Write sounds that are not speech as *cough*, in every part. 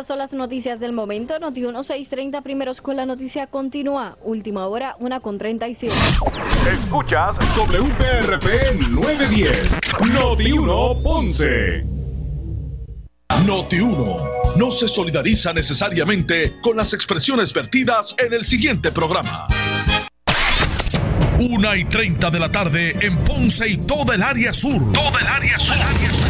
Estas son las noticias del momento. Noti 1630 primeros con la noticia continúa. Última hora, una con 37. Escuchas WPRP 910. Noti 1 Ponce. Noti 1 no se solidariza necesariamente con las expresiones vertidas en el siguiente programa. Una y 30 de la tarde en Ponce y toda el área sur. Toda el área sur.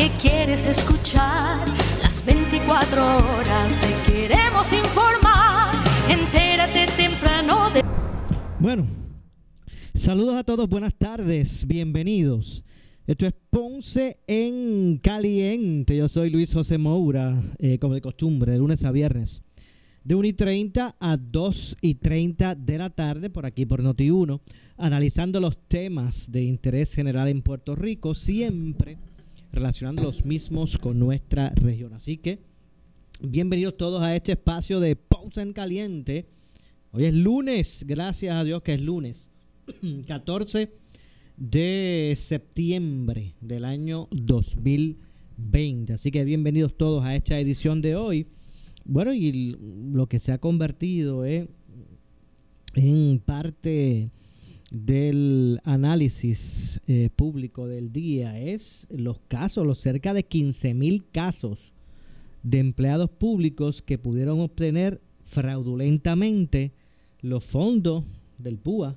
¿Qué quieres escuchar? Las 24 horas te queremos informar. Entérate temprano de... Bueno, saludos a todos, buenas tardes, bienvenidos. Esto es Ponce en Caliente. Yo soy Luis José Moura, eh, como de costumbre, de lunes a viernes. De 1 y 30 a 2 y 30 de la tarde, por aquí por Noti1, analizando los temas de interés general en Puerto Rico, siempre relacionando los mismos con nuestra región. Así que, bienvenidos todos a este espacio de Pausa en Caliente. Hoy es lunes, gracias a Dios que es lunes, *clears throat* 14 de septiembre del año 2020. Así que bienvenidos todos a esta edición de hoy. Bueno, y lo que se ha convertido en parte del análisis eh, público del día es los casos, los cerca de 15 mil casos de empleados públicos que pudieron obtener fraudulentamente los fondos del PUA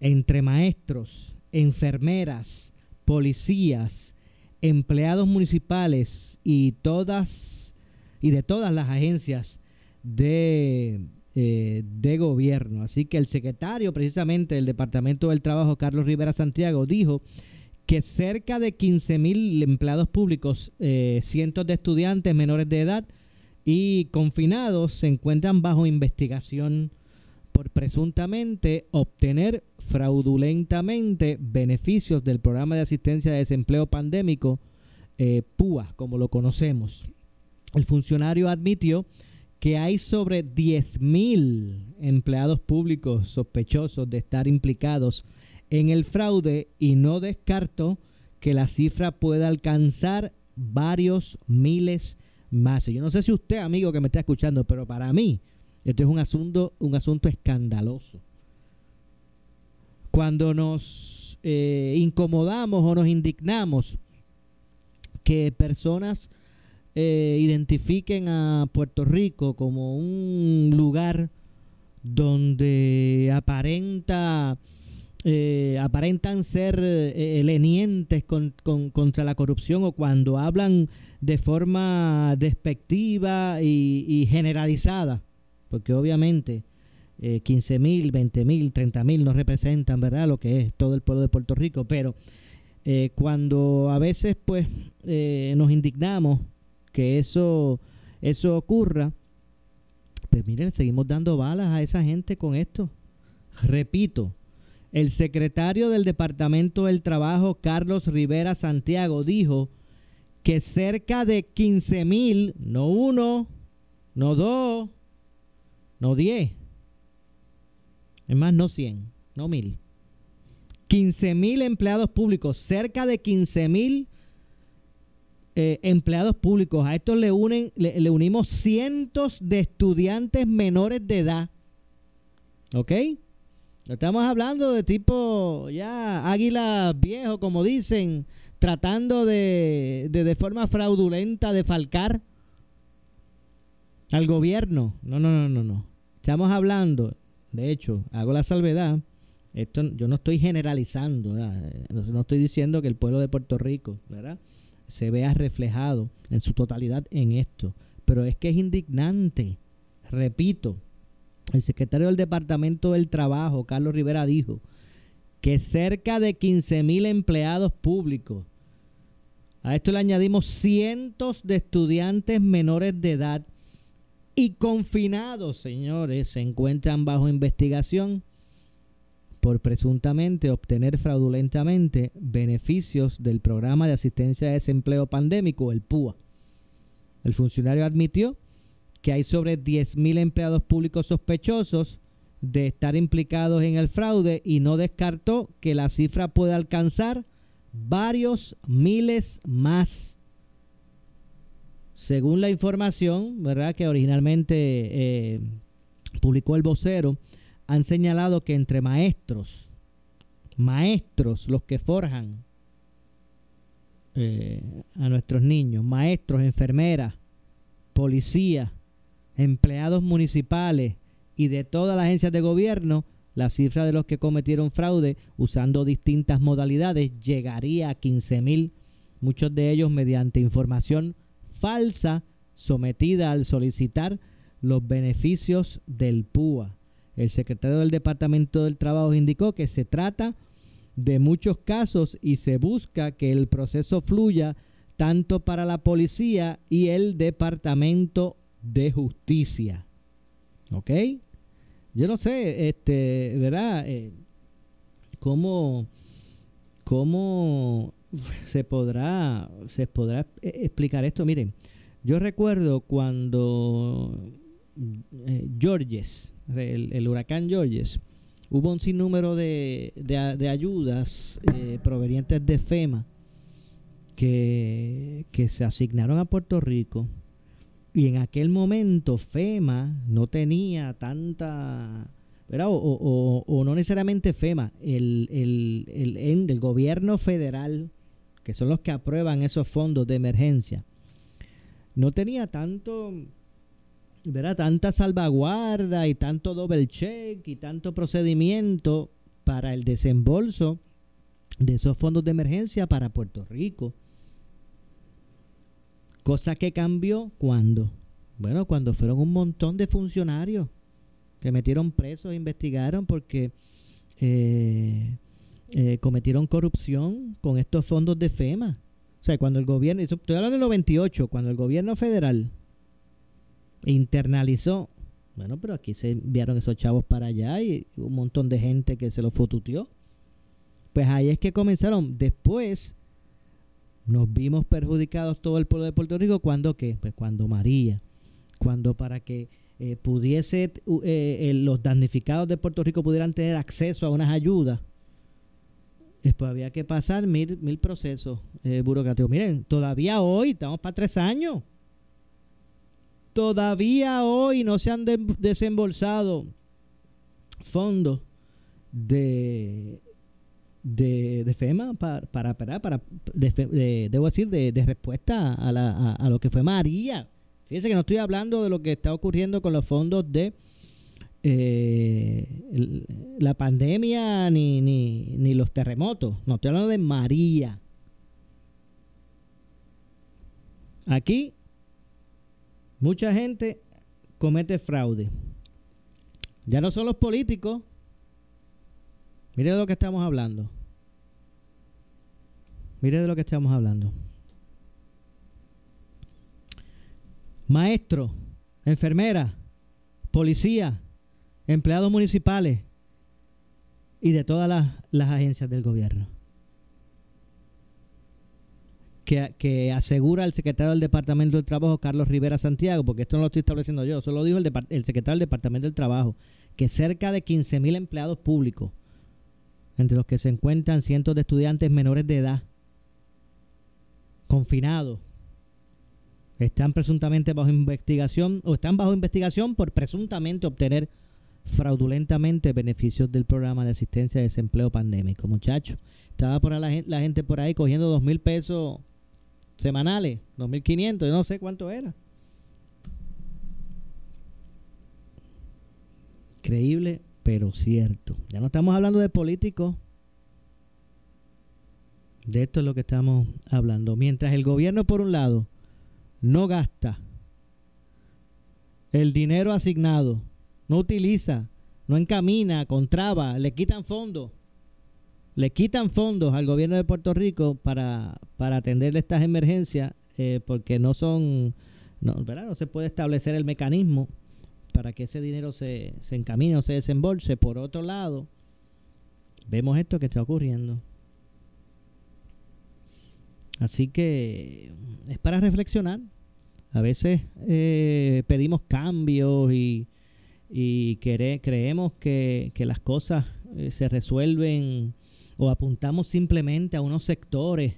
entre maestros, enfermeras, policías, empleados municipales y todas y de todas las agencias de eh, de gobierno. Así que el secretario precisamente del Departamento del Trabajo, Carlos Rivera Santiago, dijo que cerca de 15 mil empleados públicos, eh, cientos de estudiantes menores de edad y confinados se encuentran bajo investigación por presuntamente obtener fraudulentamente beneficios del programa de asistencia de desempleo pandémico eh, PUA, como lo conocemos. El funcionario admitió que hay sobre 10.000 empleados públicos sospechosos de estar implicados en el fraude y no descarto que la cifra pueda alcanzar varios miles más. Yo no sé si usted, amigo que me está escuchando, pero para mí esto es un asunto, un asunto escandaloso. Cuando nos eh, incomodamos o nos indignamos que personas eh, identifiquen a Puerto Rico como un lugar donde aparenta eh, aparentan ser eh, lenientes contra la corrupción o cuando hablan de forma despectiva y, generalizada, porque obviamente eh, 15 mil, 20 mil, 30 mil no representan verdad lo que es todo el pueblo de Puerto Rico, pero cuando a veces pues nos indignamos que eso, eso ocurra, pues miren, seguimos dando balas a esa gente con esto. Repito, el secretario del Departamento del Trabajo, Carlos Rivera Santiago, dijo que cerca de 15 mil, no uno, no dos, no diez, es más, no 100, no mil, 15 mil empleados públicos, cerca de 15 mil eh, empleados públicos. A estos le, unen, le, unimos cientos de estudiantes menores de edad. ¿Ok? Estamos hablando de tipo ya águila viejo, como dicen, tratando de, de, de forma fraudulenta de falcar al gobierno. No, no, no, no, no. Estamos hablando, de hecho, hago la salvedad. Esto yo no estoy generalizando, no estoy diciendo que el pueblo de Puerto Rico, ¿verdad? Se vea reflejado en su totalidad en esto. Pero es que es indignante. Repito, el secretario del Departamento del Trabajo, Carlos Rivera, dijo que cerca de 15 mil empleados públicos, a esto le añadimos cientos de estudiantes menores de edad y confinados, señores, se encuentran bajo investigación por presuntamente obtener fraudulentamente beneficios del programa de asistencia de desempleo pandémico, el PUA. El funcionario admitió que hay sobre 10.000 empleados públicos sospechosos de estar implicados en el fraude y no descartó que la cifra pueda alcanzar varios miles más. Según la información, ¿verdad? Que originalmente eh, publicó el vocero, han señalado que entre maestros, maestros, los que forjan eh, a nuestros niños, maestros, enfermeras, policías, empleados municipales y de todas las agencias de gobierno, la cifra de los que cometieron fraude usando distintas modalidades llegaría a 15 mil, muchos de ellos mediante información falsa sometida al solicitar los beneficios del PUA. El secretario del Departamento del Trabajo indicó que se trata de muchos casos y se busca que el proceso fluya tanto para la policía y el Departamento de Justicia. ¿Ok? Yo no sé, este, ¿verdad? Eh, ¿Cómo, cómo se podrá, se podrá e-, explicar esto? Miren, yo recuerdo cuando eh, Georges, el, huracán Georges, hubo un sinnúmero de, de, ayudas eh, provenientes de FEMA que, que se asignaron a Puerto Rico y en aquel momento FEMA no tenía tanta, ¿verdad? O, no necesariamente FEMA, el, el, el, el, gobierno federal, que son los que aprueban esos fondos de emergencia, no tenía tanto, ¿verdad? Tanta salvaguarda y tanto double check y tanto procedimiento para el desembolso de esos fondos de emergencia para Puerto Rico. Cosa que cambió cuando, bueno, cuando fueron un montón de funcionarios que metieron presos e investigaron porque eh, eh, cometieron corrupción con estos fondos de FEMA. O sea, cuando el gobierno, estoy hablando del 98, cuando el gobierno federal internalizó, bueno, pero aquí se enviaron esos chavos para allá y un montón de gente que se los fotuteó. Pues ahí es que comenzaron. Después nos vimos perjudicados todo el pueblo de Puerto Rico cuando qué? Pues cuando María, cuando para que eh, pudiese eh, los damnificados de Puerto Rico pudieran tener acceso a unas ayudas, después había que pasar mil, mil procesos eh, burocráticos. Miren, todavía hoy, estamos para tres años, todavía hoy no se han desembolsado fondos de de, de FEMA para, para, para, para debo decir, de, de respuesta a, la, a, lo que fue María. Fíjense que no estoy hablando de lo que está ocurriendo con los fondos de eh, la pandemia ni, ni, ni los terremotos. No estoy hablando de María. Aquí mucha gente comete fraude. Ya no son los políticos Mire de lo que estamos hablando. Mire de lo que estamos hablando. Maestro, enfermera, policía, empleados municipales y de todas las, agencias del gobierno. Que, asegura el secretario del Departamento del Trabajo, Carlos Rivera Santiago, porque esto no lo estoy estableciendo yo, solo dijo el, el secretario del Departamento del Trabajo, que cerca de 15 mil empleados públicos entre los que se encuentran cientos de estudiantes menores de edad confinados. Están presuntamente bajo investigación o están bajo investigación por presuntamente obtener fraudulentamente beneficios del programa de asistencia de desempleo pandémico. Muchachos, estaba por la, la gente por ahí cogiendo dos mil pesos semanales, dos mil quinientos, yo no sé cuánto era. Increíble pero cierto. Ya no estamos hablando de políticos. De esto es lo que estamos hablando. Mientras el gobierno, por un lado, no gasta el dinero asignado, no utiliza, no encamina, contraba, le quitan fondos. Le quitan fondos al gobierno de Puerto Rico para, para atender estas emergencias eh, porque no son no, ¿verdad? no se puede establecer el mecanismo para que ese dinero se, se encamine o se desembolse. Por otro lado, vemos esto que está ocurriendo. Así que es para reflexionar. A veces eh, pedimos cambios y, y creemos que, que, las cosas eh, se resuelven o apuntamos simplemente a unos sectores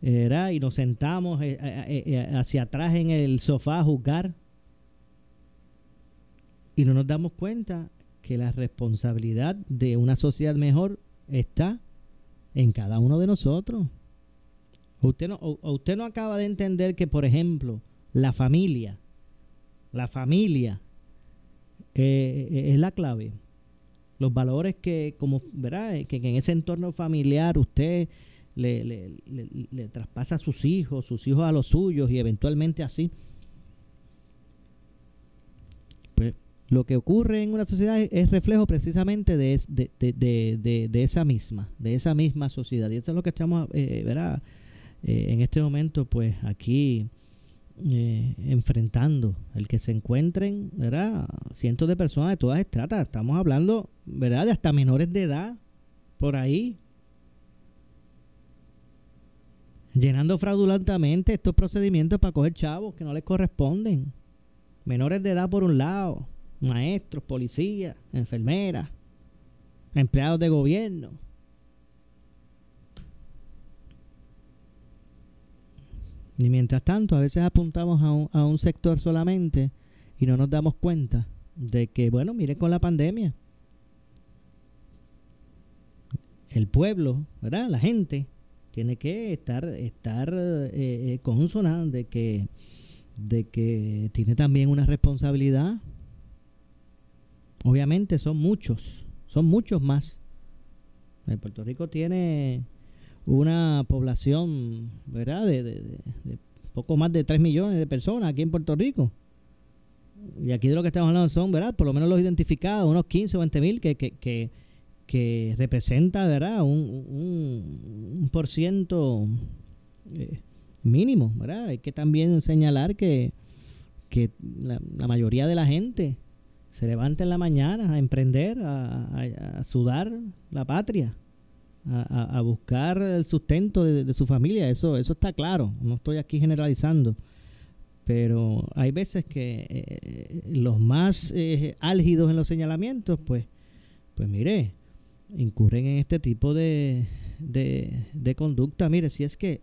y nos sentamos eh, hacia atrás en el sofá a juzgar y no nos damos cuenta que la responsabilidad de una sociedad mejor está en cada uno de nosotros. Usted no, usted no acaba de entender que, por ejemplo, la familia, la familia eh, eh, es la clave. Los valores que, como, ¿verdad? Que, en ese entorno familiar usted le, le, le traspasa a sus hijos, sus hijos a los suyos y eventualmente así lo que ocurre en una sociedad es reflejo precisamente de, de, esa misma, de esa misma sociedad. Y eso es lo que estamos, eh, ¿verdad? Eh, en este momento, pues aquí eh, enfrentando, el que se encuentren, ¿verdad? Cientos de personas de todas estratas. Estamos hablando, ¿verdad? De hasta menores de edad, por ahí. Llenando fraudulentamente estos procedimientos para coger chavos que no les corresponden. Menores de edad por un lado maestros, policías, enfermeras, empleados de gobierno. Y mientras tanto, a veces apuntamos a un, a un sector solamente y no nos damos cuenta de que, bueno, mire con la pandemia. El pueblo, ¿verdad? La gente tiene que estar, estar eh, eh de que, de que tiene también una responsabilidad Obviamente son muchos, son muchos más. Puerto Rico tiene una población, ¿verdad? De, poco más de 3 millones de personas aquí en Puerto Rico. Y aquí de lo que estamos hablando son, ¿verdad? Por lo menos los identificados, unos 15 o 20 mil que, que, que, representa, ¿verdad? Un, un, por ciento eh, mínimo, ¿verdad? Hay que también señalar que, que la, la mayoría de la gente se levanta en la mañana a emprender, a, sudar la patria, a, buscar el sustento de, su familia. Eso, eso está claro. No estoy aquí generalizando. Pero hay veces que eh, los más eh, álgidos en los señalamientos, pues, pues mire, incurren en este tipo de, de, de conducta. Mire, si es que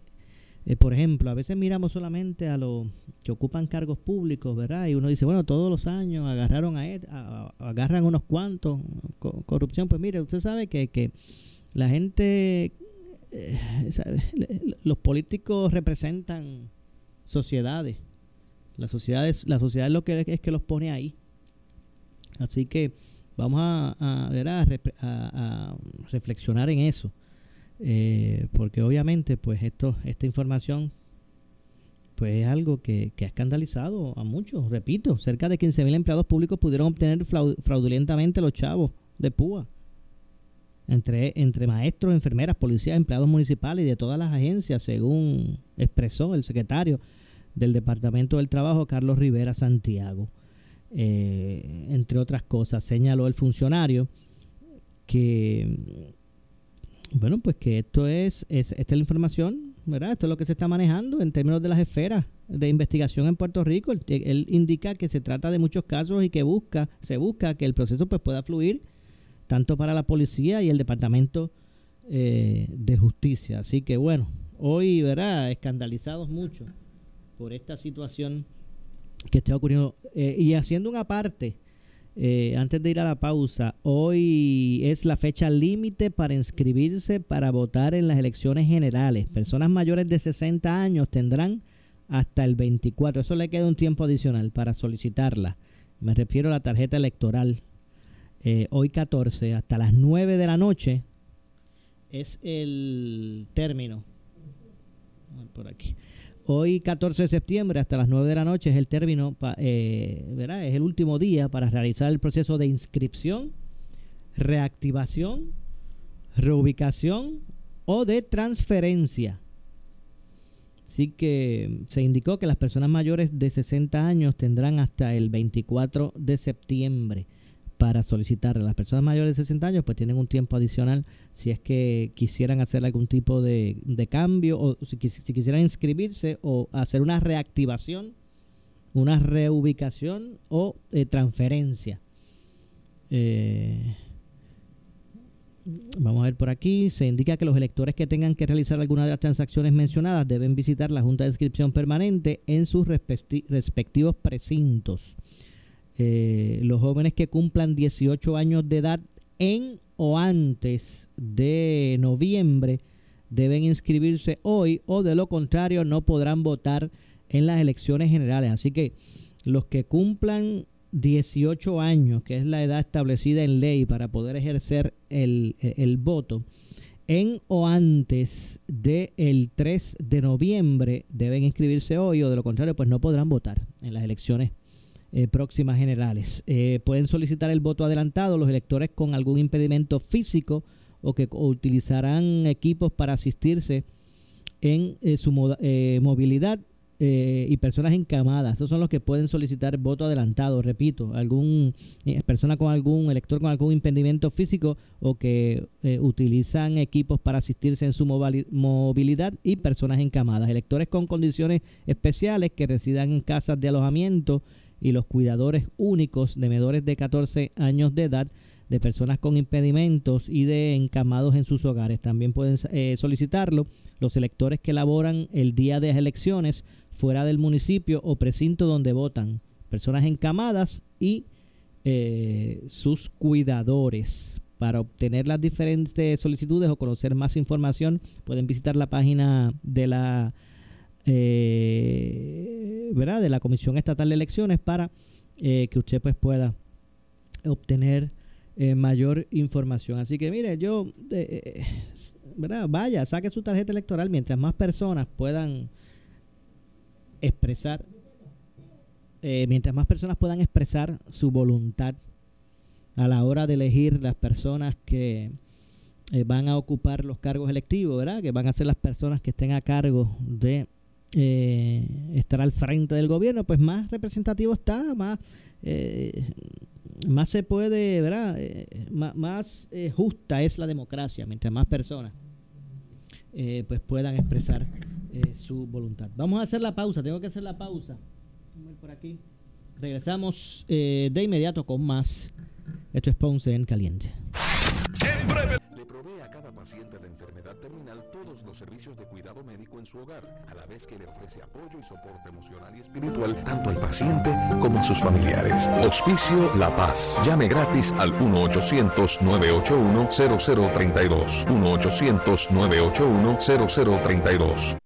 eh, por ejemplo, a veces miramos solamente a los que ocupan cargos públicos, ¿verdad? Y uno dice, bueno, todos los años agarraron a, él, agarran unos cuantos, corrupción. Pues mire, usted sabe que, que la gente, eh, los políticos representan sociedades. La sociedad, es, la sociedad es lo que es que los pone ahí. Así que vamos a, a, a reflexionar en eso. Eh, porque obviamente pues esto esta información pues es algo que, ha escandalizado a muchos repito cerca de 15.000 empleados públicos pudieron obtener fraudulentamente los chavos de púa entre, entre maestros, enfermeras, policías, empleados municipales y de todas las agencias, según expresó el secretario del Departamento del Trabajo, Carlos Rivera Santiago. Eh, entre otras cosas, señaló el funcionario que bueno, pues que esto es, esta es la información, ¿verdad? Esto es lo que se está manejando en términos de las esferas de investigación en Puerto Rico. Él, indica que se trata de muchos casos y que busca, se busca que el proceso pues pueda fluir tanto para la policía y el departamento eh, de justicia. Así que bueno, hoy, ¿verdad? Escandalizados mucho por esta situación que está ocurriendo eh, y haciendo una parte eh, antes de ir a la pausa, hoy es la fecha límite para inscribirse para votar en las elecciones generales. Personas mayores de 60 años tendrán hasta el 24. Eso le queda un tiempo adicional para solicitarla. Me refiero a la tarjeta electoral. Eh, hoy 14 hasta las 9 de la noche es el término. Por aquí. Hoy, 14 de septiembre, hasta las 9 de la noche, es el término, eh, ¿verdad? Es el último día para realizar el proceso de inscripción, reactivación, reubicación o de transferencia. Así que se indicó que las personas mayores de 60 años tendrán hasta el 24 de septiembre para solicitar. Las personas mayores de 60 años pues tienen un tiempo adicional si es que quisieran hacer algún tipo de, cambio o si, quisieran inscribirse o hacer una reactivación, una reubicación o eh, transferencia. Eh, Vamos a ver por aquí. Se indica que los electores que tengan que realizar alguna de las transacciones mencionadas deben visitar la Junta de Inscripción Permanente en sus respectivos precintos. Eh, los jóvenes que cumplan 18 años de edad en o antes de noviembre deben inscribirse hoy o de lo contrario no podrán votar en las elecciones generales. Así que los que cumplan 18 años, que es la edad establecida en ley para poder ejercer el, el voto, en o antes del 3 de noviembre deben inscribirse hoy o de lo contrario pues no podrán votar en las elecciones eh, próximas generales. Eh, pueden solicitar el voto adelantado los electores con algún impedimento físico o que utilizarán equipos para asistirse en eh, su movilidad eh, y personas encamadas. Esos son los que pueden solicitar voto adelantado, repito, algún persona con algún elector con algún impedimento físico o que utilizan equipos para asistirse en su movilidad y personas encamadas, electores con condiciones especiales que residan en casas de alojamiento y los cuidadores únicos de menores de 14 años de edad de personas con impedimentos y de encamados en sus hogares. También pueden solicitarlo los electores que laboran el día de las elecciones fuera del municipio o precinto donde votan, personas encamadas y eh, sus cuidadores. Para obtener las diferentes solicitudes o conocer más información, pueden visitar la página de la eh, ¿verdad? de la Comisión Estatal de Elecciones para eh, que usted pues pueda obtener mayor información. Así que mire, yo, ¿verdad? vaya, saque su tarjeta electoral mientras más personas puedan expresar, eh, mientras más personas puedan expresar su voluntad a la hora de elegir las personas que eh, van a ocupar los cargos electivos, ¿verdad? Que van a ser las personas que estén a cargo de eh, estar al frente del gobierno, pues más representativo está, más, más se puede, ¿verdad? más, más justa es la democracia, mientras más personas pues puedan expresar eh, su voluntad. Vamos a hacer la pausa, tengo que hacer la pausa. por aquí. Regresamos eh, de inmediato con más. Esto es Ponce en Caliente. Siempre paciente de enfermedad terminal todos los servicios de cuidado médico en su hogar, a la vez que le ofrece apoyo y soporte emocional y espiritual tanto al paciente como a sus familiares. Hospicio La Paz. Llame gratis al 1-800-981-0032. 1-800-981-0032.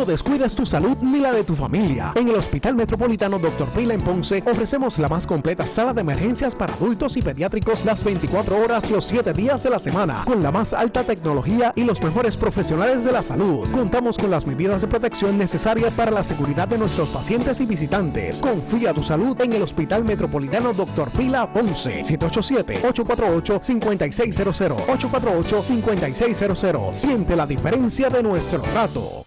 No descuides tu salud ni la de tu familia. En el Hospital Metropolitano Dr. Pila en Ponce ofrecemos la más completa sala de emergencias para adultos y pediátricos las 24 horas los 7 días de la semana, con la más alta tecnología y los mejores profesionales de la salud. Contamos con las medidas de protección necesarias para la seguridad de nuestros pacientes y visitantes. Confía tu salud en el Hospital Metropolitano Dr. Pila Ponce 787-848-5600 848-5600 Siente la diferencia de nuestro trato.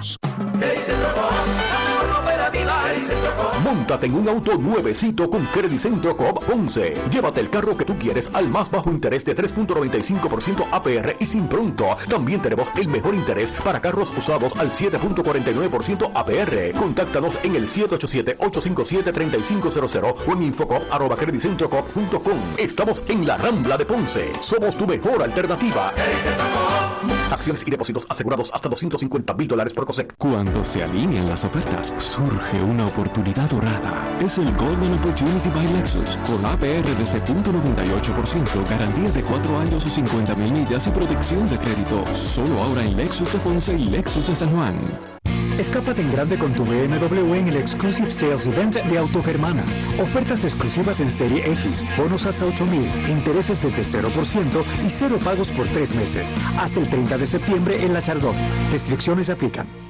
¿Qué Móntate en un auto nuevecito con Credicentro Coop Ponce. Llévate el carro que tú quieres al más bajo interés de 3.95% APR y sin pronto. También tenemos el mejor interés para carros usados al 7.49% APR. Contáctanos en el 787-857-3500 o en infocop.com. Estamos en la Rambla de Ponce. Somos tu mejor alternativa. Acciones y depósitos asegurados hasta 250 mil dólares por COSEC. Cuando se alinean las ofertas, surge una oportunidad dorada. Es el Golden Opportunity by Lexus, con APR desde .98%, garantía de 4 años o 50 mil millas y protección de crédito. Solo ahora en Lexus de Ponce y Lexus de San Juan. Escápate en grande con tu BMW en el Exclusive Sales Event de Autogermana. Ofertas exclusivas en Serie X, bonos hasta 8000, intereses desde 0% y cero pagos por tres meses. Hasta el 30 de septiembre en La Chardón. Restricciones aplican.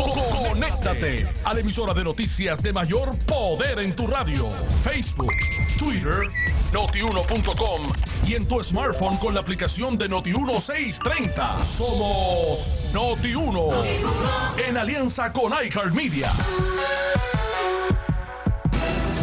Conéctate a la emisora de noticias de mayor poder en tu radio. Facebook, Twitter, notiuno.com y en tu smartphone con la aplicación de Noti1 630. Somos Noti1 en alianza con iHeartMedia.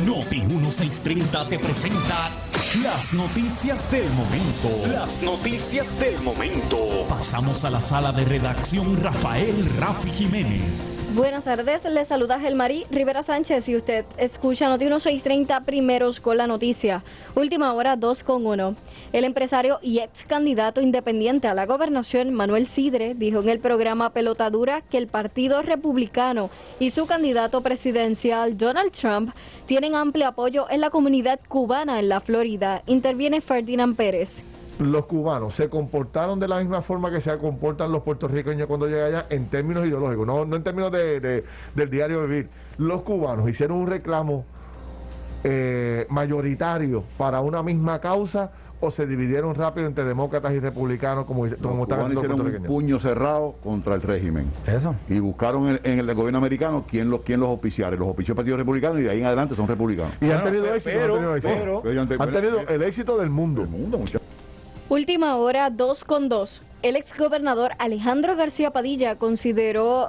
Noti 1630 te presenta las noticias del momento. Las noticias del momento. Pasamos a la sala de redacción Rafael Rafi Jiménez. Buenas tardes, le saluda Gelmarí Rivera Sánchez y usted escucha Noti 1630 primeros con la noticia. Última hora 2 con 1. El empresario y ex candidato independiente a la gobernación Manuel Sidre dijo en el programa Pelotadura que el Partido Republicano y su candidato presidencial Donald Trump tienen amplio apoyo en la comunidad cubana en la Florida. Interviene Ferdinand Pérez. los cubanos se comportaron de la misma forma que se comportan los puertorriqueños cuando llegan allá en términos ideológicos, no, en términos de, de- del diario vivir. Los cubanos hicieron un reclamo eh, mayoritario para una misma causa o se dividieron rápido entre demócratas y republicanos como, como están haciendo los un puño cerrado contra el régimen. Eso. Y buscaron en, en el gobierno americano quién los, quién los auspiciara. Y Los auspició el Partido Republicano y de ahí en adelante son republicanos. Y han tenido éxito, pero- han tenido éxito. pero- pero- han tenido el éxito del mundo. Última hora 2 con 2. El exgobernador Alejandro García Padilla consideró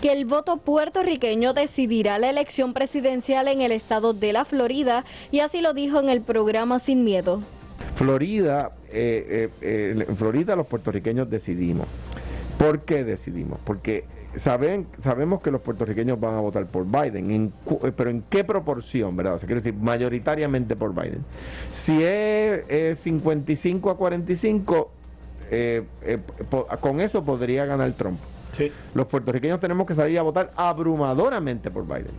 que el voto puertorriqueño decidirá la elección presidencial en el estado de la Florida y así lo dijo en el programa Sin Miedo. Florida, eh, eh, eh, en Florida los puertorriqueños decidimos. ¿Por qué decidimos? Porque saben, sabemos que los puertorriqueños van a votar por Biden, en pero ¿en qué proporción, verdad? O sea, quiero decir, mayoritariamente por Biden. Si es eh, 55 a 45, eh, eh, po- con eso podría ganar Trump. Los puertorriqueños tenemos que salir a votar abrumadoramente por Biden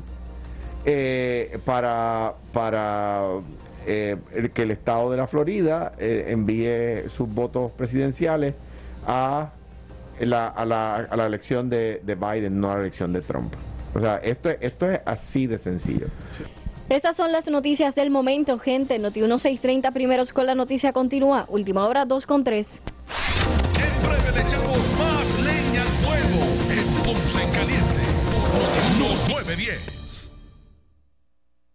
para, para eh, que el estado de la Florida eh, envíe sus votos presidenciales a la, a la, a la elección de, de Biden, no a la elección de Trump. O sea, esto, es- esto es así de sencillo. Estas son las noticias del momento, gente. Noti 1630 primeros con la noticia continúa. Última hora 2 con 3. En breve le echamos más leña al fuego en Ponce en Caliente por Notiuno 910.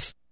house.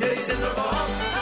he's in the ball.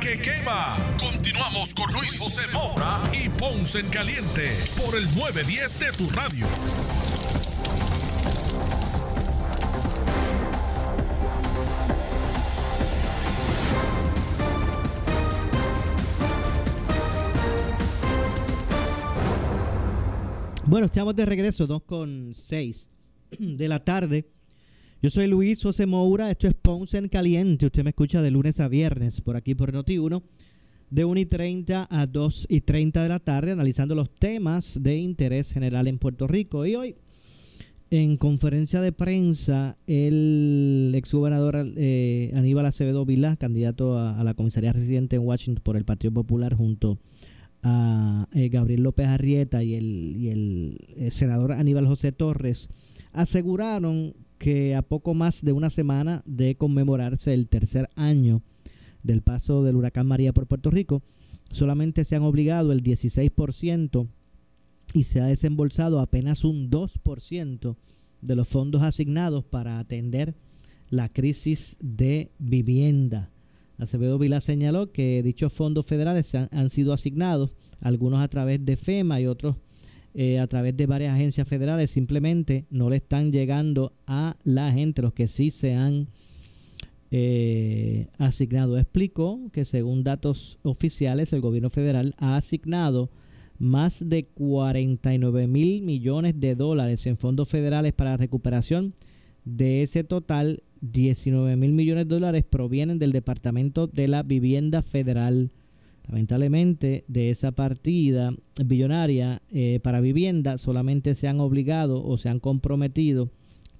que quema. Continuamos con Luis José Moura y Ponce en Caliente por el 910 de tu radio. Bueno, estamos de regreso, 2 con 6 de la tarde. Yo soy Luis José Moura, esto es Ponce en Caliente. Usted me escucha de lunes a viernes por aquí por Noti1, de 1 y 30 a 2 y 30 de la tarde, analizando los temas de interés general en Puerto Rico. Y hoy, en conferencia de prensa, el exgobernador eh, Aníbal Acevedo Vila, candidato a, la comisaría residente en Washington por el Partido Popular, junto a eh, Gabriel López Arrieta y el, y el eh, senador Aníbal José Torres, aseguraron que a poco más de una semana de conmemorarse el tercer año del paso del huracán María por Puerto Rico, solamente se han obligado el 16% y se ha desembolsado apenas un 2% de los fondos asignados para atender la crisis de vivienda. Acevedo Vila señaló que dichos fondos federales han, han sido asignados, algunos a través de FEMA y otros eh, a través de varias agencias federales, simplemente no le están llegando a la gente, los que sí se han eh, asignado. Explicó que según datos oficiales, el gobierno federal ha asignado más de 49 mil millones de dólares en fondos federales para la recuperación. De ese total, 19 mil millones de dólares provienen del Departamento de la Vivienda Federal. Lamentablemente, de esa partida billonaria eh, para vivienda solamente se han obligado o se han comprometido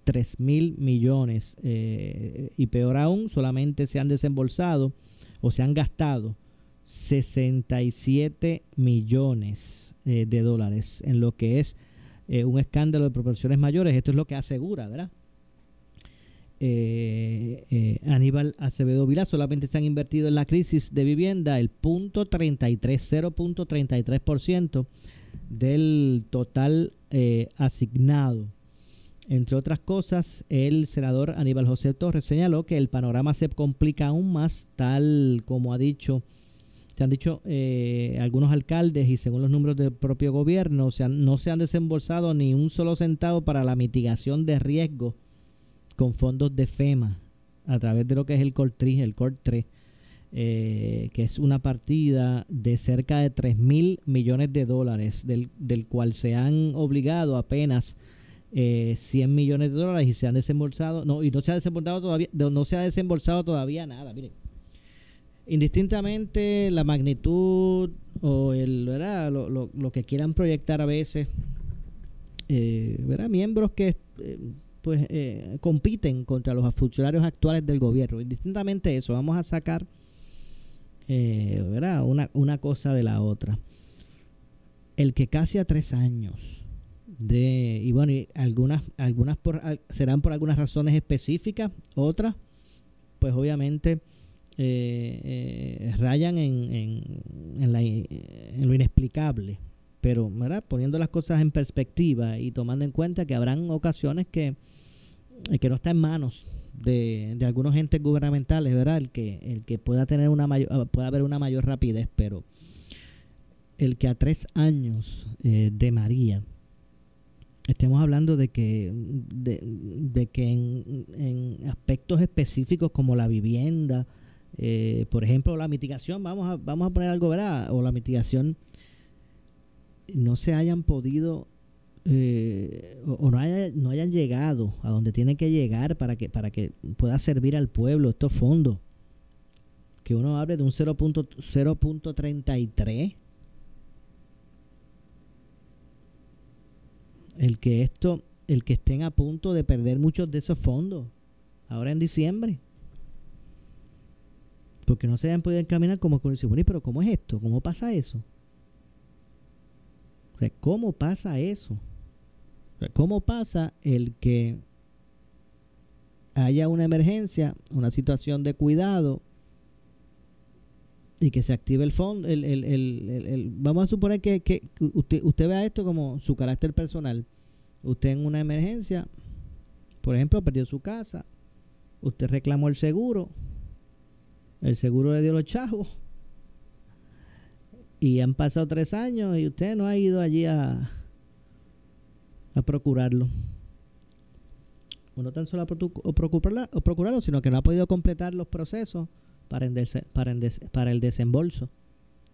3 mil millones eh, y peor aún, solamente se han desembolsado o se han gastado 67 millones eh, de dólares en lo que es un escándalo de proporciones mayores. Esto es lo que asegura, ¿verdad? Eh, eh, Aníbal Acevedo Vilá solamente se han invertido en la crisis de vivienda el punto 33, 0.33% del total eh, asignado. Entre otras cosas, el senador Aníbal José Torres señaló que el panorama se complica aún más, tal como ha dicho, se han dicho eh, algunos alcaldes y según los números del propio gobierno, o sea, no se han desembolsado ni un solo centavo para la mitigación de riesgos con fondos de FEMA a través de lo que es el CORTRI, el CORT3, eh, que es una partida de cerca de 3 mil millones de dólares, del, del, cual se han obligado apenas eh, 100 millones de dólares y se han desembolsado, no, y no se ha desembolsado todavía, no se ha desembolsado todavía nada, miren. Indistintamente la magnitud o el, ¿verdad? Lo, lo, lo que quieran proyectar a veces, eh, ¿verdad? miembros que eh, pues eh, compiten contra los funcionarios actuales del gobierno. Indistintamente eso, vamos a sacar eh, ¿verdad? Una, una cosa de la otra. El que casi a tres años de, y bueno, y algunas, algunas por, serán por algunas razones específicas, otras, pues obviamente eh, eh, rayan en, en, en, la, en lo inexplicable pero ¿verdad? poniendo las cosas en perspectiva y tomando en cuenta que habrán ocasiones que, que no está en manos de, de, algunos entes gubernamentales, ¿verdad? El que, el que pueda tener una mayor, pueda haber una mayor rapidez, pero el que a tres años eh, de María estemos hablando de que, de, que en, aspectos específicos como la vivienda, eh, por ejemplo, la mitigación, vamos a, vamos a poner algo, ¿verdad? O la mitigación no se hayan podido eh, o, no, no hayan llegado a donde tienen que llegar para que, para que pueda servir al pueblo estos fondos. Que uno hable de un 0.33 el que esto, el que estén a punto de perder muchos de esos fondos ahora en diciembre. Porque no se hayan podido encaminar como con el pero ¿cómo es esto? ¿Cómo pasa eso? ¿Cómo pasa eso? ¿Cómo pasa el que haya una emergencia, una situación de cuidado y que se active el fondo? El, el, el, vamos a suponer que, que usted, usted vea esto como su carácter personal. Usted en una emergencia, por ejemplo, perdió su casa, usted reclamó el seguro, el seguro le dio los chavos y han pasado tres años y usted no ha ido allí a, a procurarlo. O no tan solo a procurarlo, sino que no ha podido completar los procesos para, para, el desembolso.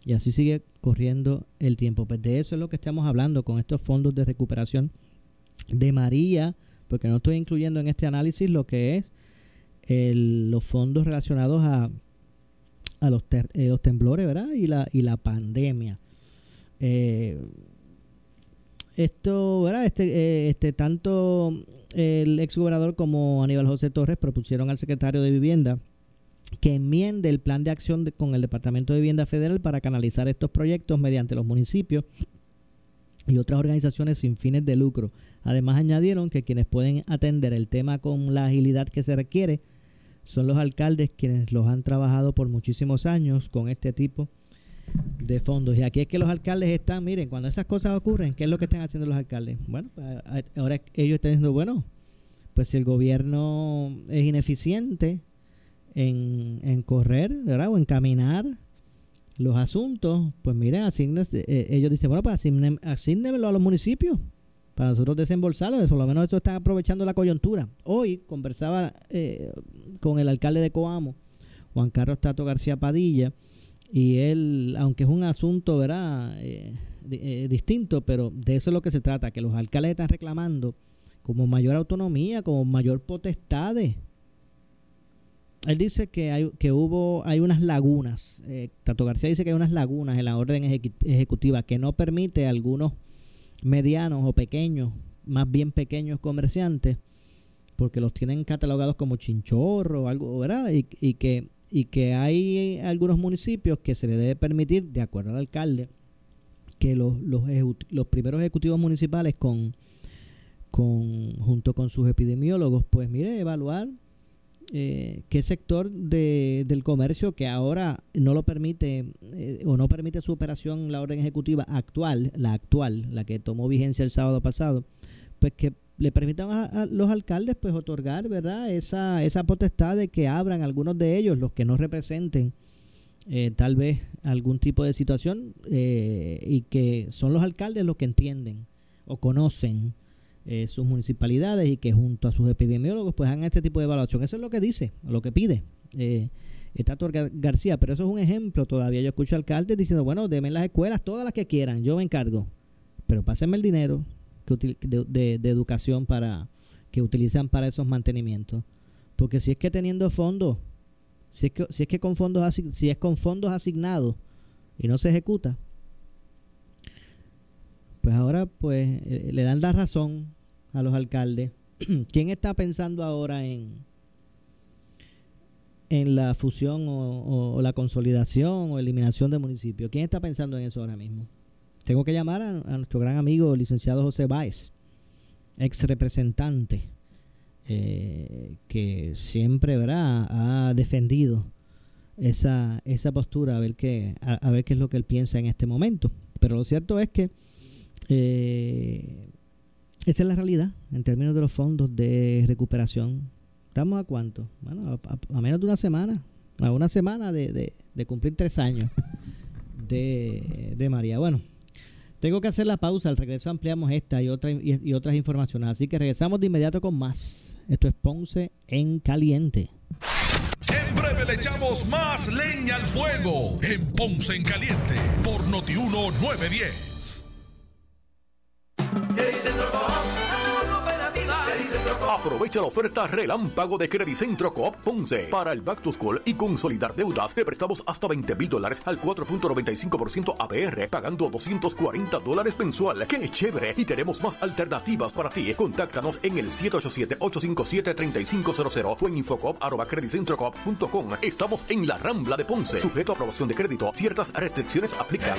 Y así sigue corriendo el tiempo. Pues de eso es lo que estamos hablando con estos fondos de recuperación de María, porque no estoy incluyendo en este análisis lo que es los fondos relacionados a, a los, eh, los temblores, ¿verdad? Y la, y la pandemia. Eh, esto, ¿verdad? Este, eh, este, tanto el exgobernador como Aníbal José Torres propusieron al secretario de Vivienda que enmiende el plan de acción con el Departamento de Vivienda Federal para canalizar estos proyectos mediante los municipios y otras organizaciones sin fines de lucro. Además añadieron que quienes pueden atender el tema con la agilidad que se requiere son los alcaldes quienes los han trabajado por muchísimos años con este tipo de fondos. Y aquí es que los alcaldes están, miren, cuando esas cosas ocurren, ¿qué es lo que están haciendo los alcaldes? Bueno, pues, ahora ellos están diciendo, bueno, pues si el gobierno es ineficiente en, en correr, ¿verdad? O en caminar los asuntos, pues miren, eh, ellos dicen, bueno, pues asígnemelo a los municipios para nosotros desembolsarlo, por lo menos esto está aprovechando la coyuntura. Hoy conversaba eh, con el alcalde de Coamo, Juan Carlos Tato García Padilla, y él, aunque es un asunto, ¿verdad? Eh, eh, distinto, pero de eso es lo que se trata, que los alcaldes están reclamando como mayor autonomía, como mayor potestades. Él dice que hay, que hubo, hay unas lagunas, Tato García dice que hay unas lagunas en la orden ejecutiva que no permite a algunos medianos o pequeños, más bien pequeños comerciantes, porque los tienen catalogados como chinchorro o algo, ¿verdad? Y, y que y que hay algunos municipios que se le debe permitir, de acuerdo al alcalde, que los, los, los primeros ejecutivos municipales con, con junto con sus epidemiólogos, pues mire, evaluar eh, qué sector de, del comercio que ahora no lo permite eh, o no permite su operación la orden ejecutiva actual, la actual, la que tomó vigencia el sábado pasado, pues que le permitan a, los alcaldes pues otorgar, ¿verdad? Esa, esa potestad de que abran algunos de ellos, los que no representen eh, tal vez algún tipo de situación eh, y que son los alcaldes los que entienden o conocen eh, sus municipalidades y que junto a sus epidemiólogos pues hagan este tipo de evaluación. Eso es lo que dice, lo que pide. Eh, Tato García, pero eso es un ejemplo todavía. Yo escucho alcaldes diciendo, bueno, denme las escuelas, todas las que quieran, yo me encargo, pero pásenme el dinero, de, educación para que utilizan para esos mantenimientos. Porque si es que teniendo fondos, si es que, si es que con fondos si es con fondos asignados y no se ejecuta, pues ahora pues eh, le dan la razón a los alcaldes. *clears throat* ¿Quién está pensando ahora en en la fusión o, la consolidación o eliminación de municipios? ¿Quién está pensando en eso ahora mismo? Tengo que llamar a, nuestro gran amigo, licenciado José Báez, ex representante, eh, que siempre ¿verdad? ha defendido esa, esa postura, a ver, qué, a, ver qué es lo que él piensa en este momento. Pero lo cierto es que eh, esa es la realidad en términos de los fondos de recuperación. ¿Estamos a cuánto? Bueno, a, menos de una semana, a una semana de, cumplir tres años de, de María. Bueno, Tengo que hacer la pausa, al regreso ampliamos esta y, otra, y, otras informaciones, así que regresamos de inmediato con más. Esto es Ponce en Caliente. En breve le echamos más leña al fuego en Ponce en Caliente por Notiuno 910. Aprovecha la oferta relámpago de Credicentro Coop Ponce para el Back to School y consolidar deudas. Te prestamos hasta 20 mil dólares al 4.95% APR, pagando 240 dólares mensual. ¡Qué chévere! Y tenemos más alternativas para ti. Contáctanos en el 787-857-3500 o en infocop.com. Estamos en la Rambla de Ponce. Sujeto a aprobación de crédito. Ciertas restricciones aplican.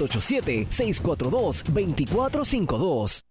787-642-2452.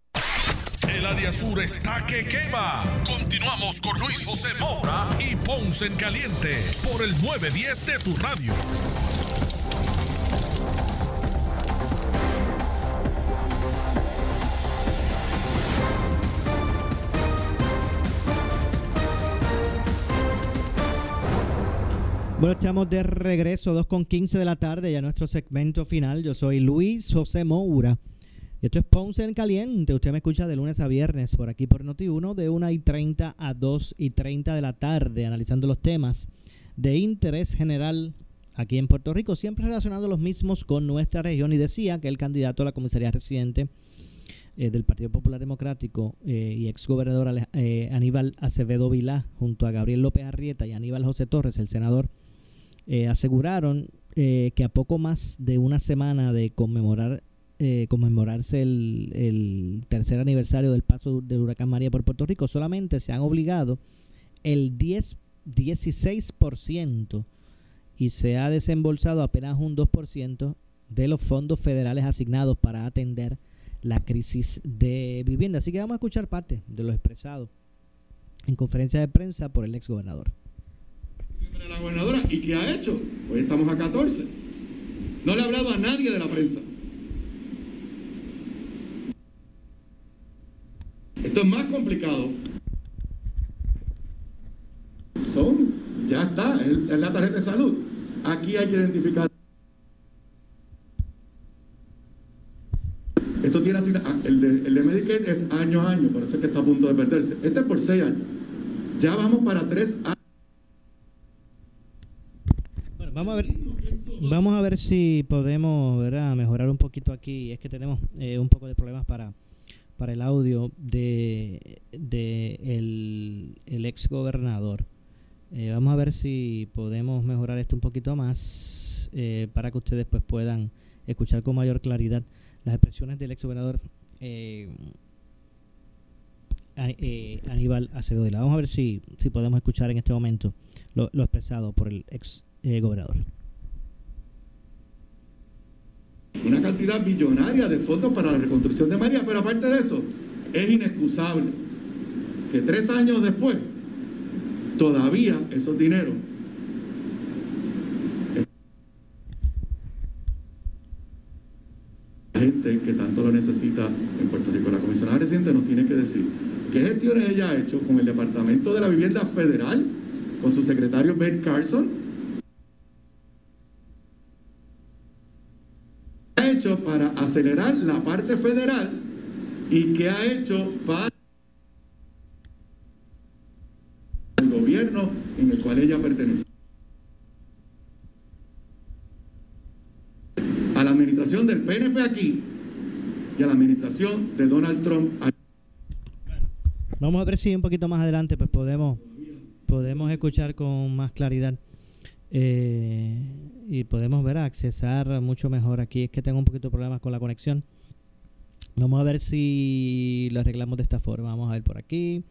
El área sur está que quema. Continuamos con Luis José Moura y Ponce en Caliente por el 910 de tu radio. Bueno, estamos de regreso, 2 con 15 de la tarde, ya nuestro segmento final. Yo soy Luis José Moura. Y esto es Ponce en Caliente. Usted me escucha de lunes a viernes por aquí por Noti1 de 1 y 30 a 2 y 30 de la tarde, analizando los temas de interés general aquí en Puerto Rico, siempre relacionando los mismos con nuestra región. Y decía que el candidato a la comisaría residente eh, del Partido Popular Democrático eh, y ex gobernador eh, Aníbal Acevedo Vilá, junto a Gabriel López Arrieta y Aníbal José Torres, el senador, aseguraron que a poco más de una semana de conmemorar eh, conmemorarse el, tercer aniversario del paso del huracán María por Puerto Rico, solamente se han obligado el 10, 16% y se ha desembolsado apenas un 2% de los fondos federales asignados para atender la crisis de vivienda. Así que vamos a escuchar parte de lo expresado en conferencia de prensa por el ex gobernador. La gobernadora, ¿y qué ha hecho? Hoy estamos a 14. No le ha hablado a nadie de la prensa. Más complicado. Son, ya está, es la tarjeta de salud. Aquí hay que identificar. Esto tiene así, ah, el de, el Medicaid es año a año, por eso es que está a punto de perderse. Este es por seis años. Ya vamos para tres años. Vamos a ver. Vamos a ver si podemos mejorar un poquito aquí. Es que tenemos eh, un poco de problemas para para el audio de, el, ex gobernador. Eh, vamos a ver si podemos mejorar esto un poquito más eh, para que ustedes pues puedan escuchar con mayor claridad las expresiones del ex gobernador eh, Aníbal Acevedo. Vamos a ver si, si podemos escuchar en este momento lo, lo expresado por el ex gobernador una cantidad billonaria de fondos para la reconstrucción de María, pero aparte de eso, es inexcusable que tres años después, todavía esos dineros gente que tanto lo necesita en Puerto Rico. La comisionada reciente nos tiene que decir qué gestiones ella ha hecho con el Departamento de la Vivienda Federal, con su secretario Ben Carson, para acelerar la parte federal y qué ha hecho para el gobierno en el cual ella pertenece. A la administración administración del PNP aquí y a la administración de Donald Trump. Vamos a ver si un poquito más adelante pues podemos podemos escuchar con más claridad eh, y podemos ver accesar mucho mejor. Aquí es que tengo un poquito de problemas con la conexión. Vamos a ver si lo arreglamos de esta forma. Vamos a ver por aquí.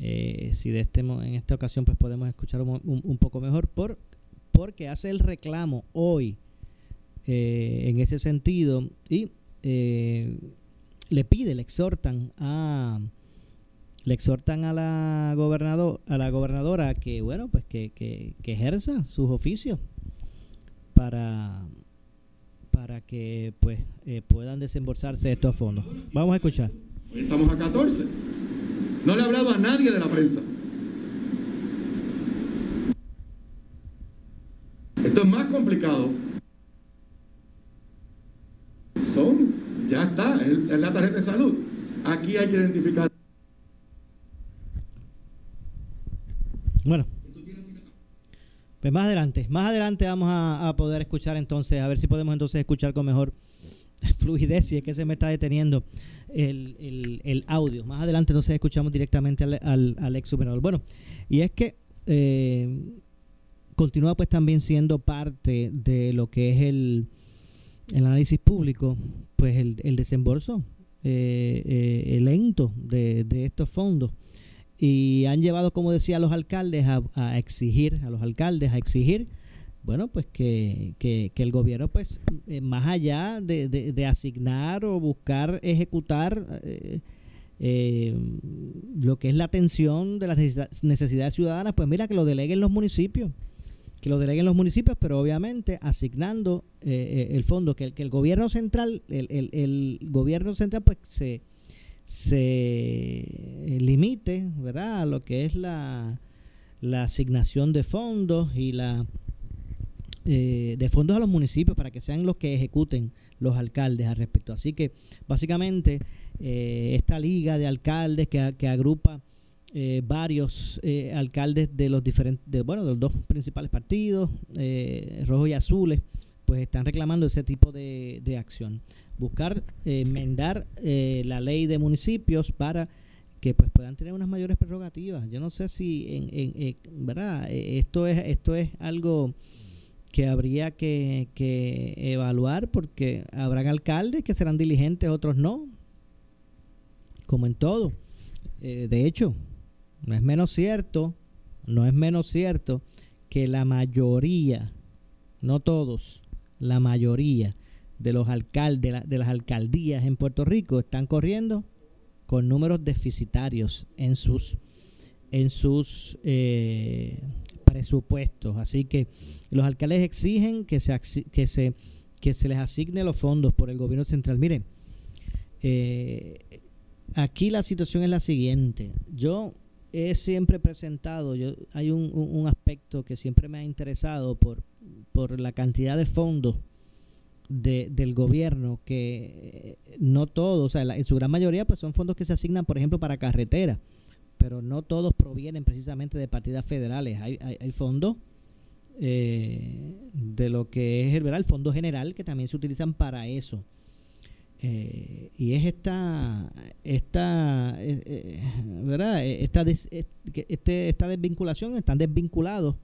Eh, si de este en esta ocasión pues podemos escuchar un, un poco mejor por porque hace el reclamo hoy eh, en ese sentido. Y eh, le pide, le exhortan a le exhortan a la gobernador a la gobernadora que bueno pues que, que, ejerza sus oficios para para que pues eh, puedan desembolsarse estos fondos. Vamos a escuchar. estamos a 14. No le ha hablado a nadie de la prensa. Esto es más complicado. Son, ya está, es, la tarjeta de salud. Aquí hay que identificar. Bueno. Pues más adelante, más adelante vamos a, poder escuchar entonces, a ver si podemos entonces escuchar con mejor *laughs* fluidez, si es que se me está deteniendo el, audio. Más adelante entonces escuchamos directamente al, al, ex superador. Bueno, y es que eh, continúa pues también siendo parte de lo que es el, el análisis público, pues el, el desembolso eh, eh, lento de, de, estos fondos. Y han llevado, como decía, a los alcaldes a, exigir, a los alcaldes a exigir, bueno, pues que, que, el gobierno, pues, eh, más allá de, de, asignar o buscar ejecutar lo que es la atención de las necesidades ciudadanas, pues mira que lo deleguen los municipios que lo deleguen los municipios, pero obviamente asignando eh, eh, el fondo, que el, que el gobierno central, el, el, gobierno central pues se, se limite, ¿verdad?, a lo que es la, la asignación de fondos y la eh, de fondos a los municipios para que sean los que ejecuten los alcaldes al respecto. Así que básicamente esta liga de alcaldes que, que agrupa eh, varios eh, alcaldes de los diferentes, bueno, de los dos principales partidos, eh, rojos y azules, pues están reclamando ese tipo de, de acción. Buscar enmendar la ley de municipios para que pues puedan tener unas mayores prerrogativas. Yo no sé si en, verdad esto es esto es algo que habría que, que evaluar porque habrán alcaldes que serán diligentes, otros no, como en todo. de hecho, no es menos cierto, no es menos cierto que la mayoría, no todos, la mayoría de los alcaldes, de las alcaldías en Puerto Rico están corriendo con números deficitarios en sus en sus eh, presupuestos. Así que los alcaldes exigen que se, que se, que se les asigne los fondos por el gobierno central. Miren, eh, aquí la situación es la siguiente. Yo he siempre presentado, yo, hay un, un, aspecto que siempre me ha interesado por, por la cantidad de fondos de, del gobierno, que no todos, o sea, en su gran mayoría pues son fondos que se asignan, por ejemplo, para carreteras, pero no todos provienen precisamente de partidas federales. Hay, hay, fondos eh, de lo que es el, el Fondo General que también se utilizan para eso. Eh, y es esta, esta, eh, eh, ¿verdad? Esta, este, esta desvinculación, están desvinculados,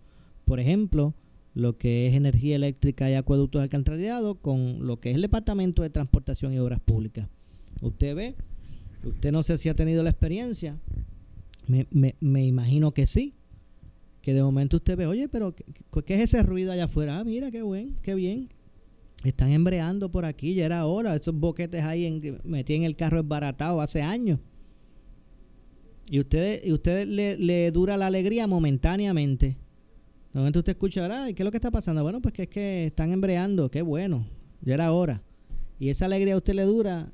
por ejemplo, lo que es energía eléctrica y acueductos de alcantarillado con lo que es el Departamento de Transportación y Obras Públicas. Usted ve, usted no sé si ha tenido la experiencia, me, me, me imagino que sí, que de momento usted ve, oye, pero ¿qué, ¿qué, es ese ruido allá afuera? Ah, mira, qué buen, qué bien. Están embreando por aquí, ya era hora. Esos boquetes ahí en, metí en el carro esbaratado hace años. Y usted, y usted le, le dura la alegría momentáneamente. De momento usted escucha, ¿y qué es lo que está pasando? Bueno, pues que es que están embreando, qué bueno, ya era hora. Y esa alegría a usted le dura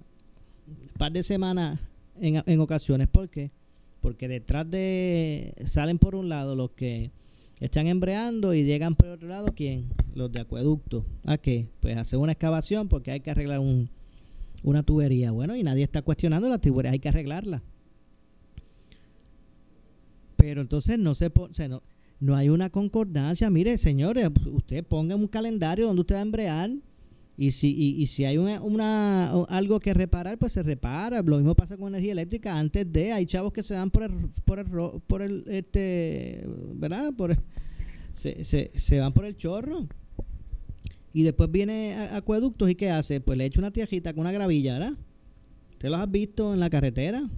un par de semanas en, en ocasiones. ¿Por qué? Porque detrás de, salen por un lado los que están embreando y llegan por otro lado, ¿quién? Los de acueducto. ¿A qué? Pues hacer una excavación porque hay que arreglar un, una tubería. Bueno, y nadie está cuestionando la tubería, hay que arreglarla. Pero entonces no se, no, no hay una concordancia. Mire, señores, usted ponga un calendario donde usted va a embrear Y si, y, si hay una, algo que reparar, pues se repara. Lo mismo pasa con energía eléctrica. Antes de, hay chavos que se van por el, por el, por el este, ¿verdad? Por se, se, se van por el chorro. Y después viene acueductos y ¿qué hace? Pues le echa una tiajita con una gravilla, ¿verdad? ¿Usted los has visto en la carretera?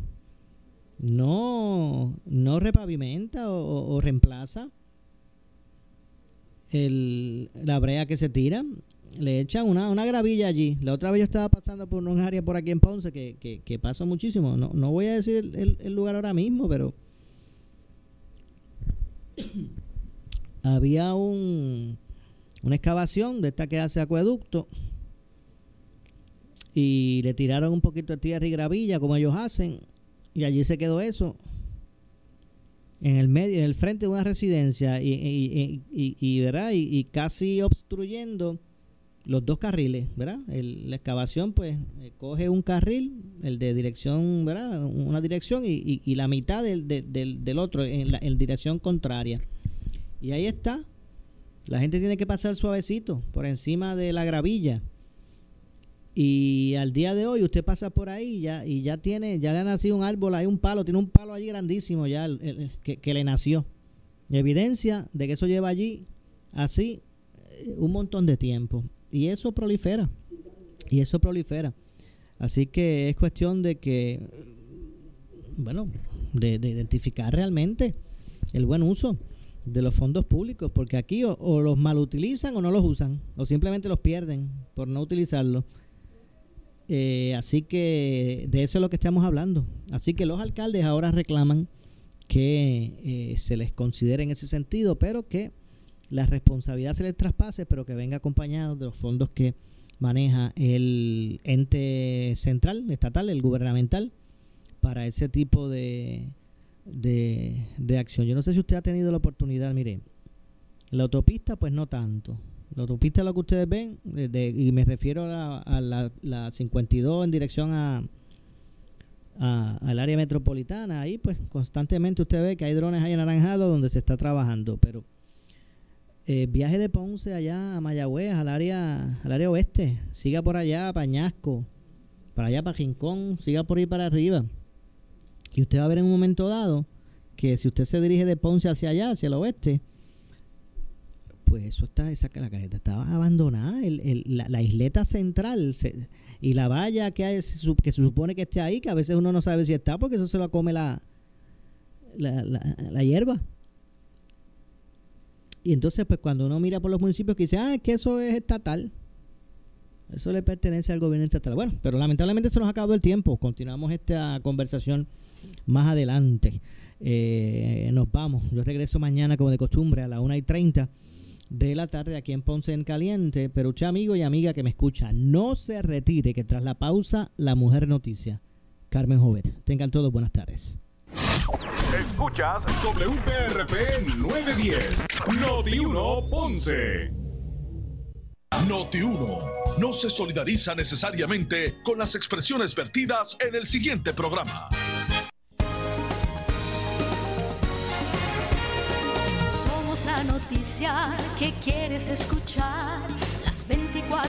No, no repavimenta o, reemplaza el, la brea que se tira le echan una, una gravilla allí. La otra vez yo estaba pasando por un área por aquí en Ponce que, que, que pasa muchísimo. No, no voy a decir el, el lugar ahora mismo, pero *coughs* había un, una excavación de esta que hace acueducto y le tiraron un poquito de tierra y gravilla como ellos hacen y allí se quedó eso en el medio en el frente de una residencia y, y, y, y, ¿verdad? y casi obstruyendo los dos carriles, ¿verdad? la excavación, pues, eh, coge un carril, el de dirección, ¿verdad? Una dirección y, la mitad del, del, del otro en, la, en dirección contraria. Y ahí está. La gente tiene que pasar suavecito por encima de la gravilla. Y al día de hoy usted pasa por ahí ya, y ya tiene, ya le ha nacido un árbol, hay un palo, tiene un palo allí grandísimo ya que, le nació. Evidencia de que eso lleva allí así eh, un montón de tiempo y eso prolifera. Y eso prolifera. Así que es cuestión de que, bueno, de, identificar realmente el buen uso de los fondos públicos, porque aquí o, los mal utilizan o no los usan, o simplemente los pierden por no utilizarlos. Eh, así que de eso es lo que estamos hablando. Así que los alcaldes ahora reclaman que eh, se les considere en ese sentido, pero que la responsabilidad se les traspase, pero que venga acompañado de los fondos que maneja el ente central, estatal, el gubernamental, para ese tipo de, de, acción. Yo no sé si usted ha tenido la oportunidad, mire, la autopista, pues no tanto. La autopista, lo que ustedes ven, y me refiero a, la, la, 52 en dirección a, al área metropolitana, ahí pues constantemente usted ve que hay drones ahí anaranjados donde se está trabajando, pero eh, viaje de Ponce allá a Mayagüez, al área, al área oeste, siga por allá, Pañasco, para allá, para Rincón, siga por ahí para arriba. Y usted va a ver en un momento dado que si usted se dirige de Ponce hacia allá, hacia el oeste, pues eso está, esa la carreta estaba abandonada, el, la, isleta central y la valla que, hay, que se supone que esté ahí, que a veces uno no sabe si está porque eso se lo come la, la, la hierba. Y entonces, pues cuando uno mira por los municipios que dice, ah, es que eso es estatal. Eso le pertenece al gobierno estatal. Bueno, pero lamentablemente se nos ha acabado el tiempo. Continuamos esta conversación más adelante. Eh, nos vamos. Yo regreso mañana, como de costumbre, a las 1 y 30 de la tarde aquí en Ponce en Caliente. Pero usted, amigo y amiga que me escucha, no se retire, que tras la pausa, la mujer noticia. Carmen Jovet. Tengan todos buenas tardes. Escuchas WPRP 910, Noti 1 Ponce. Noti 1 no se solidariza necesariamente con las expresiones vertidas en el siguiente programa. Noticia que quieres escuchar